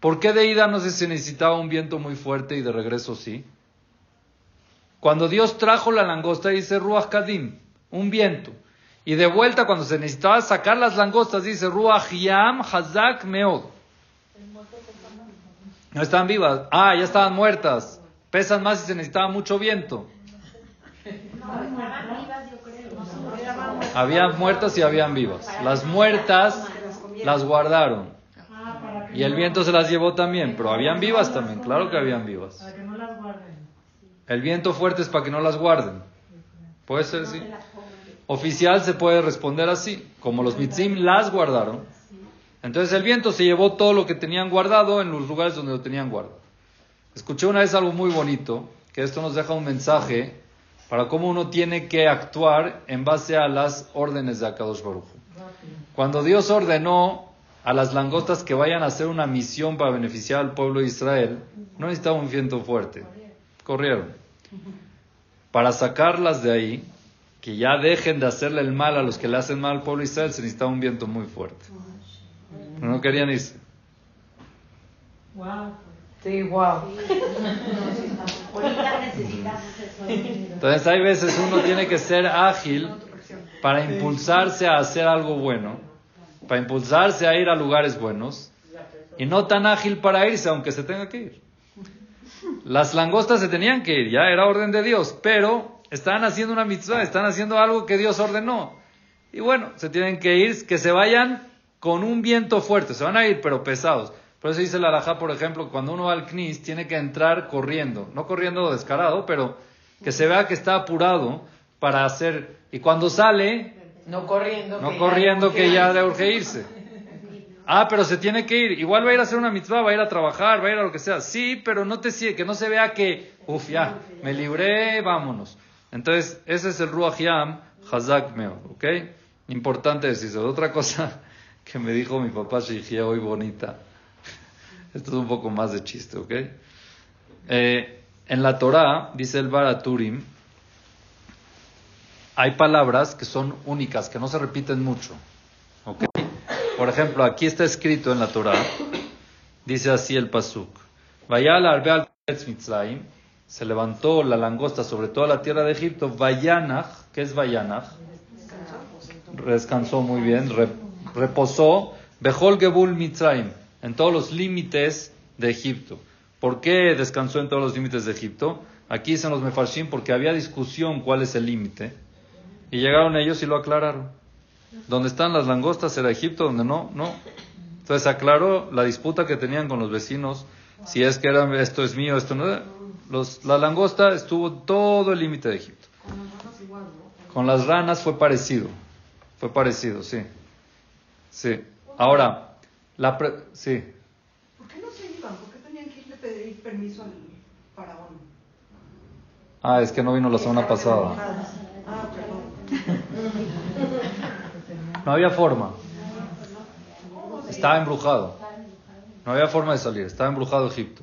¿Por qué de ida no se necesitaba un viento muy fuerte y de regreso sí? Cuando Dios trajo la langosta, dice Ruach Kadim, un viento. Y de vuelta, cuando se necesitaba sacar las langostas, dice Ruach Yam Hazak Meod. No estaban vivas. Ah, ya estaban muertas. Pesan más y se necesitaba mucho viento. Habían muertas y habían vivas. Las muertas las guardaron. Y el viento se las llevó también, pero habían vivas también, claro que habían vivas. El viento fuerte es para que no las guarden. Puede ser así. Oficial se puede responder así, como los mitzim las guardaron. Entonces el viento se llevó todo lo que tenían guardado en los lugares donde lo tenían guardado. Escuché una vez algo muy bonito, que esto nos deja un mensaje para cómo uno tiene que actuar en base a las órdenes de Akadosh. Cuando Dios ordenó a las langostas que vayan a hacer una misión para beneficiar al pueblo de Israel, no necesitaba un viento fuerte, corrieron. Para sacarlas de ahí, que ya dejen de hacerle el mal a los que le hacen mal al pueblo de Israel, se necesitaba un viento muy fuerte. no querían irse. Sí, wow. Entonces hay veces uno tiene que ser ágil para impulsarse a hacer algo bueno, para impulsarse a ir a lugares buenos y no tan ágil para irse aunque se tenga que ir. Las langostas se tenían que ir, ya era orden de Dios, pero están haciendo una mitzvah, están haciendo algo que Dios ordenó. Y bueno, se tienen que ir, que se vayan con un viento fuerte, se van a ir pero pesados. Por eso dice la alajá, por ejemplo, cuando uno va al CNIS tiene que entrar corriendo, no corriendo descarado, pero que se vea que está apurado para hacer. Y cuando sale, no corriendo, no que corriendo ya que ya le urge irse. Ah, pero se tiene que ir. Igual va a ir a hacer una mitzvah, va a ir a trabajar, va a ir a lo que sea. Sí, pero no te que no se vea que, uff, ya, me libré, vámonos. Entonces, ese es el Ruach Yam, Hazak Meo, ¿ok? Importante decirlo. Otra cosa que me dijo mi papá Shihia hoy bonita. Esto es un poco más de chiste, ¿ok? Eh, en la Torah, dice el Baraturim, hay palabras que son únicas, que no se repiten mucho. ¿ok? Por ejemplo, aquí está escrito en la Torah, dice así el Pasuk. Vaya al se levantó la langosta sobre toda la tierra de Egipto. Vayanach, ¿qué es Vayanach? Descansó muy bien, reposó. Bejol Gebul Mitzrayim en todos los límites de Egipto. ¿Por qué descansó en todos los límites de Egipto? Aquí dicen los mefarshim porque había discusión cuál es el límite. Y llegaron ellos y lo aclararon. Donde están las langostas era Egipto, donde no, no. Entonces aclaró la disputa que tenían con los vecinos si es que era, esto es mío, esto no. Los, la langosta estuvo todo el límite de Egipto. Con las ranas fue parecido. Fue parecido, sí. Sí. Ahora, la sí. ¿Por qué no se iban? ¿Por qué tenían que irle pedir permiso al faraón? Ah, es que no vino la semana pasada. Ah, no había forma. Estaba embrujado. No había forma de salir. Estaba embrujado Egipto.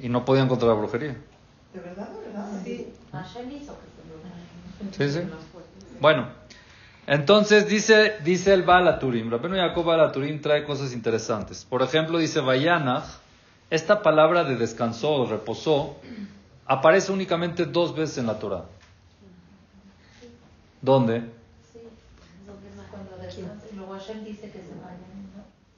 Y no podían contra la brujería. ¿De verdad? ¿De verdad? Sí. Sí, sí. Bueno, entonces dice, dice el Balaturim. Rabenu Jacob Balaturim trae cosas interesantes. Por ejemplo, dice Vayanach. Esta palabra de descansó o reposó aparece únicamente dos veces en la Torah. ¿Dónde?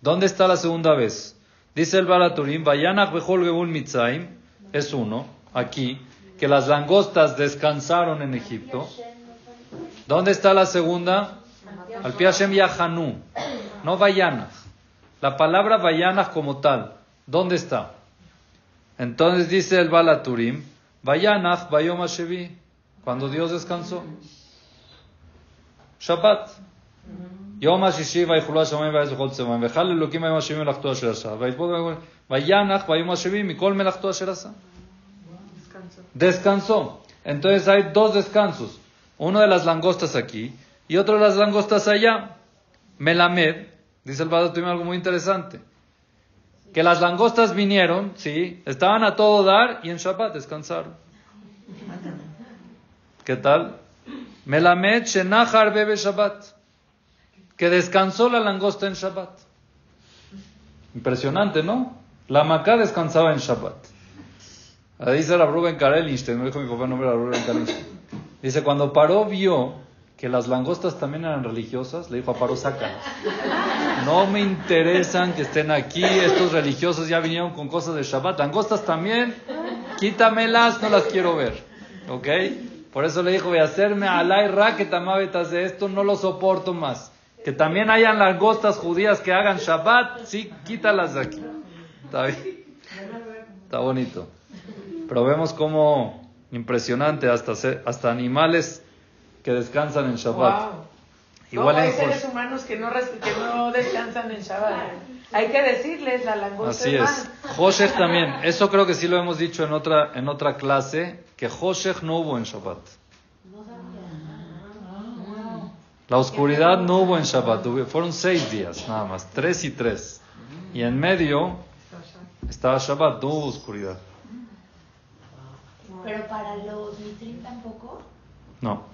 ¿Dónde está la segunda vez? Dice el Balaturim, Vayanach Bechol Mitzaim, es uno, aquí, que las langostas descansaron en Egipto. ¿Dónde está la segunda? Al Piashem Yahanu, no Vayanach. La palabra Vayanach como tal, ¿dónde está? Entonces dice el Balaturim, Vayanach Bayom Shevi, cuando Dios descansó. Shabbat. יום השישי ויכולו השמיים והארץ וכל צבאם וחל אלוקים ביום השביעי מלאכתו אשר עשה וינח ביום השביעי מכל מלאכתו אשר עשה. Descansó. Entonces hay dos descansos. Uno de las langostas aquí y otro de las langostas allá. Melamed, dice el Badatim algo muy interesante. Que las langostas vinieron, sí, estaban a todo dar y en Shabbat descansaron. ¿Qué tal? Melamed Shenachar bebe Shabbat que descansó la langosta en Shabbat. Impresionante, ¿no? La macá descansaba en Shabbat. Ahí dice la Rubén Karelinstein, me dijo mi papá no era Rubén Karelinstein. Dice, cuando Paró vio que las langostas también eran religiosas, le dijo a Paró, sácalas. No me interesan que estén aquí, estos religiosos ya vinieron con cosas de Shabbat. Langostas también, quítamelas, no las quiero ver. ¿Ok? Por eso le dijo, voy a hacerme alay raquet amabetas de esto, no lo soporto más. Que también hayan langostas judías que hagan Shabbat, sí, quítalas de aquí. Está bien. Está bonito. Pero vemos como impresionante, hasta, hasta animales que descansan en Shabbat. Igual hay seres humanos que no, que no descansan en Shabbat. Hay que decirles la langosta. Así es. Joshech también. Eso creo que sí lo hemos dicho en otra, en otra clase, que Joshech no hubo en Shabbat. La oscuridad no hubo en Shabbat, fueron seis días nada más, tres y tres. Y en medio estaba Shabbat, no hubo oscuridad. ¿Pero para los mitrim tampoco? No.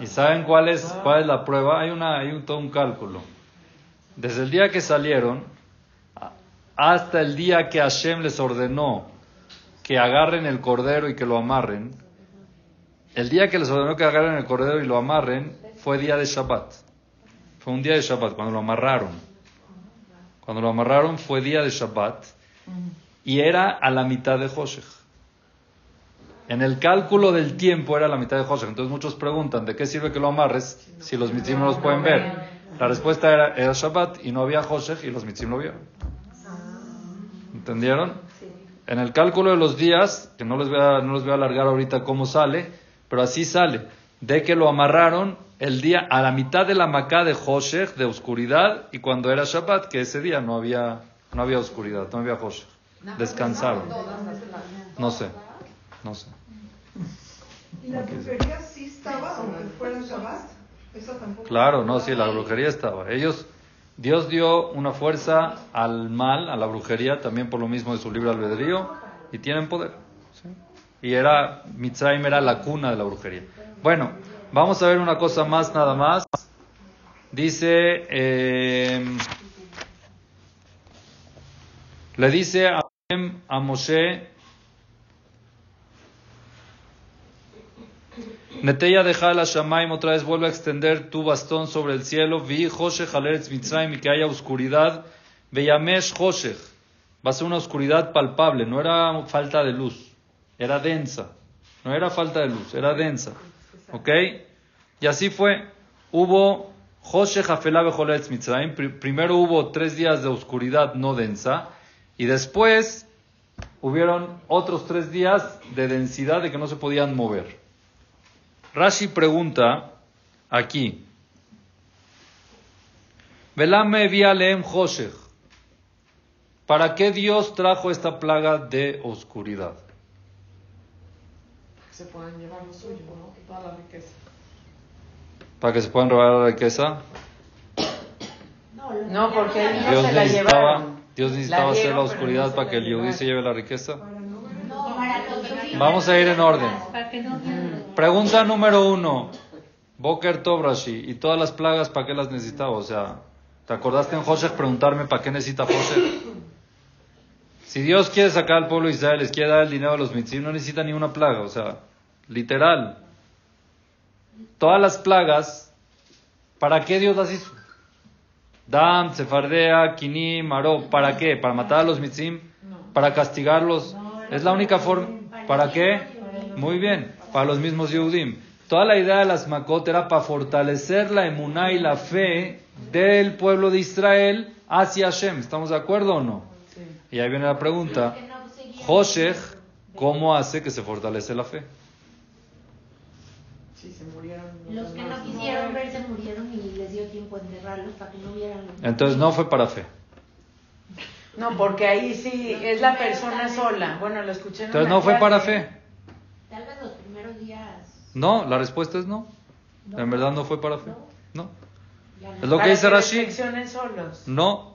¿Y saben cuál es, cuál es la prueba? Hay, una, hay un, todo un cálculo. Desde el día que salieron hasta el día que Hashem les ordenó que agarren el cordero y que lo amarren, el día que les ordenó que agarren el cordero y lo amarren fue día de Shabbat. Fue un día de Shabbat cuando lo amarraron. Cuando lo amarraron fue día de Shabbat y era a la mitad de Hoshech. En el cálculo del tiempo era la mitad de Hoshech. Entonces muchos preguntan, ¿de qué sirve que lo amarres si los mitzim no los pueden ver? La respuesta era, era Shabbat y no había Hoshech y los mitzim lo vieron. ¿Entendieron? En el cálculo de los días, que no les voy a, no les voy a alargar ahorita cómo sale, pero así sale. De que lo amarraron el día a la mitad de la Macá de Hoshech, de oscuridad, y cuando era Shabbat, que ese día no había, no había oscuridad, no había Hoshech. Descansaron. No sé, no sé. ¿Y la brujería sí estaba, aunque fuera Shabbat? ¿Eso tampoco? Claro, no, sí, la brujería estaba. Ellos, Dios dio una fuerza al mal, a la brujería, también por lo mismo de su libre albedrío, y tienen poder. Y era, Mitzrayim era la cuna de la brujería. Bueno, vamos a ver una cosa más, nada más. Dice, eh, le dice a, a Moshe, Neteya deja la Shamaim, otra vez vuelve a extender tu bastón sobre el cielo. Vi Joshech Aleretz Mitzrayim y que haya oscuridad. Veyamesh Joshech. Va a ser una oscuridad palpable, no era falta de luz. Era densa. No era falta de luz, era densa. ¿Ok? Y así fue. Hubo Primero hubo tres días de oscuridad no densa y después hubieron otros tres días de densidad de que no se podían mover. Rashi pregunta aquí, Velame vialem Hoshech. ¿Para qué Dios trajo esta plaga de oscuridad? Para que se puedan llevar lo suyo, ¿no? Toda la riqueza. ¿Para que se puedan robar la riqueza? No, porque Dios necesitaba, Dios necesitaba hacer la oscuridad para que el Yehudi se lleve la riqueza. Vamos a ir en orden. Pregunta número uno. Boker Tobrashi. ¿Y todas las plagas para qué las necesitaba? O sea, ¿te acordaste en José preguntarme para qué necesita José? Si Dios quiere sacar al pueblo de Israel, les quiere dar el dinero a los mitzvim, no necesita ni una plaga. O sea, literal. Todas las plagas, ¿para qué Dios las hizo? Dam, Sefardea, Kini, Maró, ¿para qué? ¿Para matar a los mitzim? ¿Para castigarlos? Es la única forma. ¿Para qué? Muy bien, para los mismos Yehudim. Toda la idea de las Makot era para fortalecer la emuná y la fe del pueblo de Israel hacia Hashem. ¿Estamos de acuerdo o no? Y ahí viene la pregunta. Hoshech, ¿cómo hace que se fortalece la fe? Sí, se murieron. Los, que no quisieron ver se murieron y les dio tiempo a enterrarlos para que no vieran. Entonces no fue para fe. No, porque ahí sí es la persona sola. Bueno, lo escuché en Entonces no fue para fe. Tal vez los primeros días. No, la respuesta es no. En verdad no fue para fe. No. Es lo que dice Rashi. No.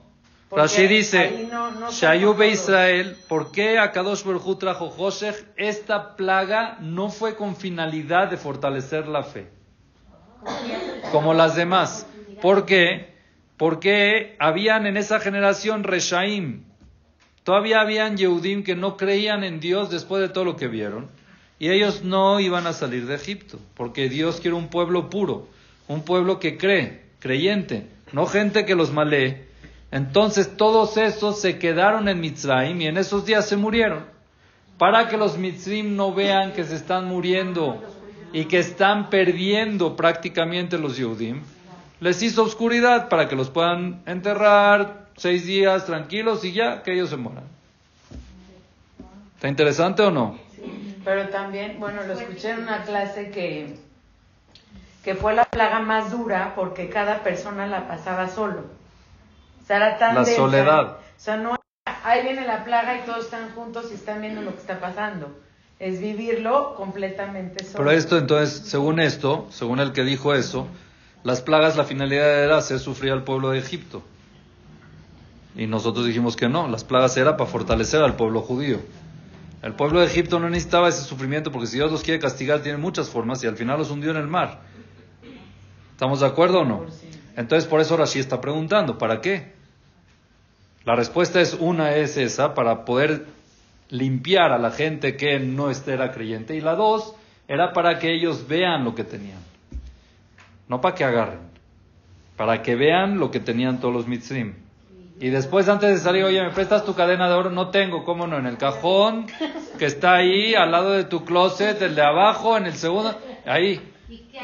Rashi dice, Shayube Israel, ¿por qué Akadosh Baruj trajo Josech? Esta plaga no fue con finalidad de fortalecer la fe, como las demás. ¿Por qué? Porque habían en esa generación Reshaim, todavía habían Yehudim que no creían en Dios después de todo lo que vieron, y ellos no iban a salir de Egipto, porque Dios quiere un pueblo puro, un pueblo que cree, creyente, no gente que los malee entonces todos esos se quedaron en Mitzrayim y en esos días se murieron. Para que los Mitzrim no vean que se están muriendo y que están perdiendo prácticamente los Yehudim, les hizo oscuridad para que los puedan enterrar seis días tranquilos y ya que ellos se mueran. ¿Está interesante o no? Pero también, bueno, lo escuché en una clase que, que fue la plaga más dura porque cada persona la pasaba solo la soledad. O sea, no, ahí viene la plaga y todos están juntos y están viendo lo que está pasando. Es vivirlo completamente solo. Pero esto, entonces, según esto, según el que dijo eso, las plagas, la finalidad era hacer sufrir al pueblo de Egipto. Y nosotros dijimos que no, las plagas era para fortalecer al pueblo judío. El pueblo de Egipto no necesitaba ese sufrimiento porque si Dios los quiere castigar tiene muchas formas y al final los hundió en el mar. ¿Estamos de acuerdo o no? Entonces por eso Rashi está preguntando, ¿para qué? La respuesta es una es esa, para poder limpiar a la gente que no era creyente. Y la dos era para que ellos vean lo que tenían. No para que agarren, para que vean lo que tenían todos los mitzrim. Y después, antes de salir, oye, ¿me prestas tu cadena de oro? No tengo, ¿cómo no? En el cajón que está ahí, al lado de tu closet, el de abajo, en el segundo, ahí.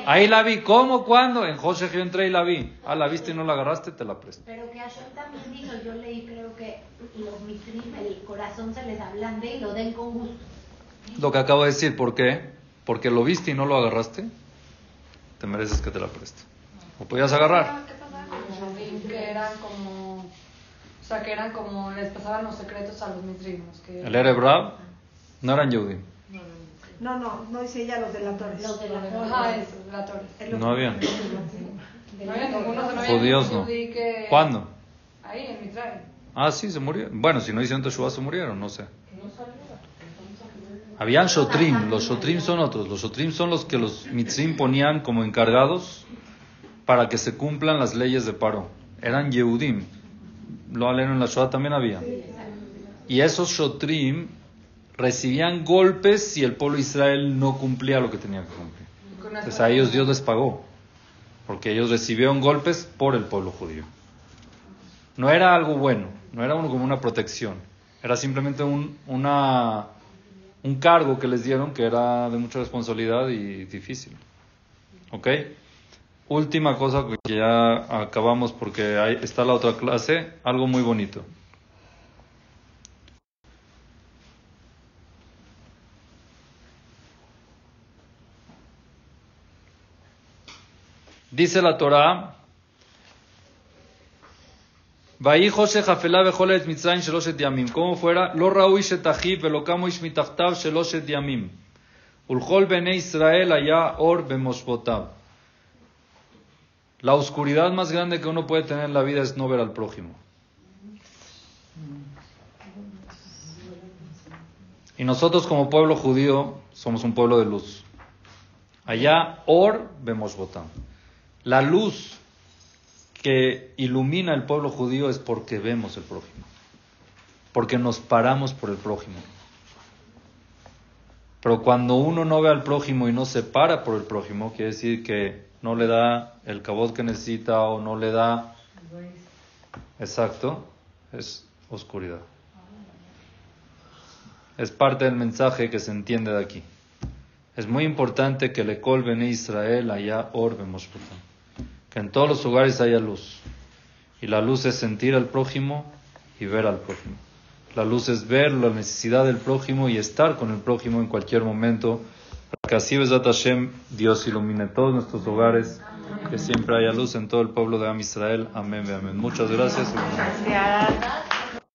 Ahí la vi. ¿Cómo? ¿Cuándo? En José yo entré y la vi. Ah, la viste y no la agarraste, te la presto. Pero que Hashem también dijo, yo leí, creo que los mitrim, el corazón se les ablande y lo den con gusto. Lo que acabo de decir, ¿por qué? Porque lo viste y no lo agarraste, te mereces que te la preste. ¿O podías agarrar? ¿Qué pasaba con los que eran como... O sea, que eran como... Les pasaban los secretos a los mitrim. Que... El Erebrab no eran Yehudim. No, no, no dice ella los delatores. Los delatores. Ajá, eso, delatores. No había. No había ninguno, no Judíos no. ¿Cuándo? Ahí, en Mitzray. Ah, sí, se murieron. Bueno, si no hicieron Teshuvah, se murieron, no sé. Habían Shotrim, los Shotrim son otros. Los Shotrim son los que los Mitzrim ponían como encargados para que se cumplan las leyes de paro. Eran Yehudim. Lo en la Shoah también había. Y esos Shotrim recibían golpes si el pueblo de Israel no cumplía lo que tenía que cumplir. Entonces a ellos Dios les pagó, porque ellos recibieron golpes por el pueblo judío. No era algo bueno, no era como una protección, era simplemente un, una, un cargo que les dieron que era de mucha responsabilidad y difícil. ¿Ok? última cosa que ya acabamos porque ahí está la otra clase, algo muy bonito. Dice la Torah, La oscuridad más grande que uno puede tener en la vida es no ver al prójimo. Y nosotros como pueblo judío somos un pueblo de luz. Allá or bemoshbotav. La luz que ilumina el pueblo judío es porque vemos el prójimo, porque nos paramos por el prójimo. Pero cuando uno no ve al prójimo y no se para por el prójimo, quiere decir que no le da el cabot que necesita o no le da... Exacto, es oscuridad. Es parte del mensaje que se entiende de aquí. Es muy importante que le colven Israel allá orbe que en todos los hogares haya luz. Y la luz es sentir al prójimo y ver al prójimo. La luz es ver la necesidad del prójimo y estar con el prójimo en cualquier momento. Para que así Besat Hashem, Dios ilumine todos nuestros hogares, que siempre haya luz en todo el pueblo de Am Israel. Amén, amén. Muchas gracias. gracias.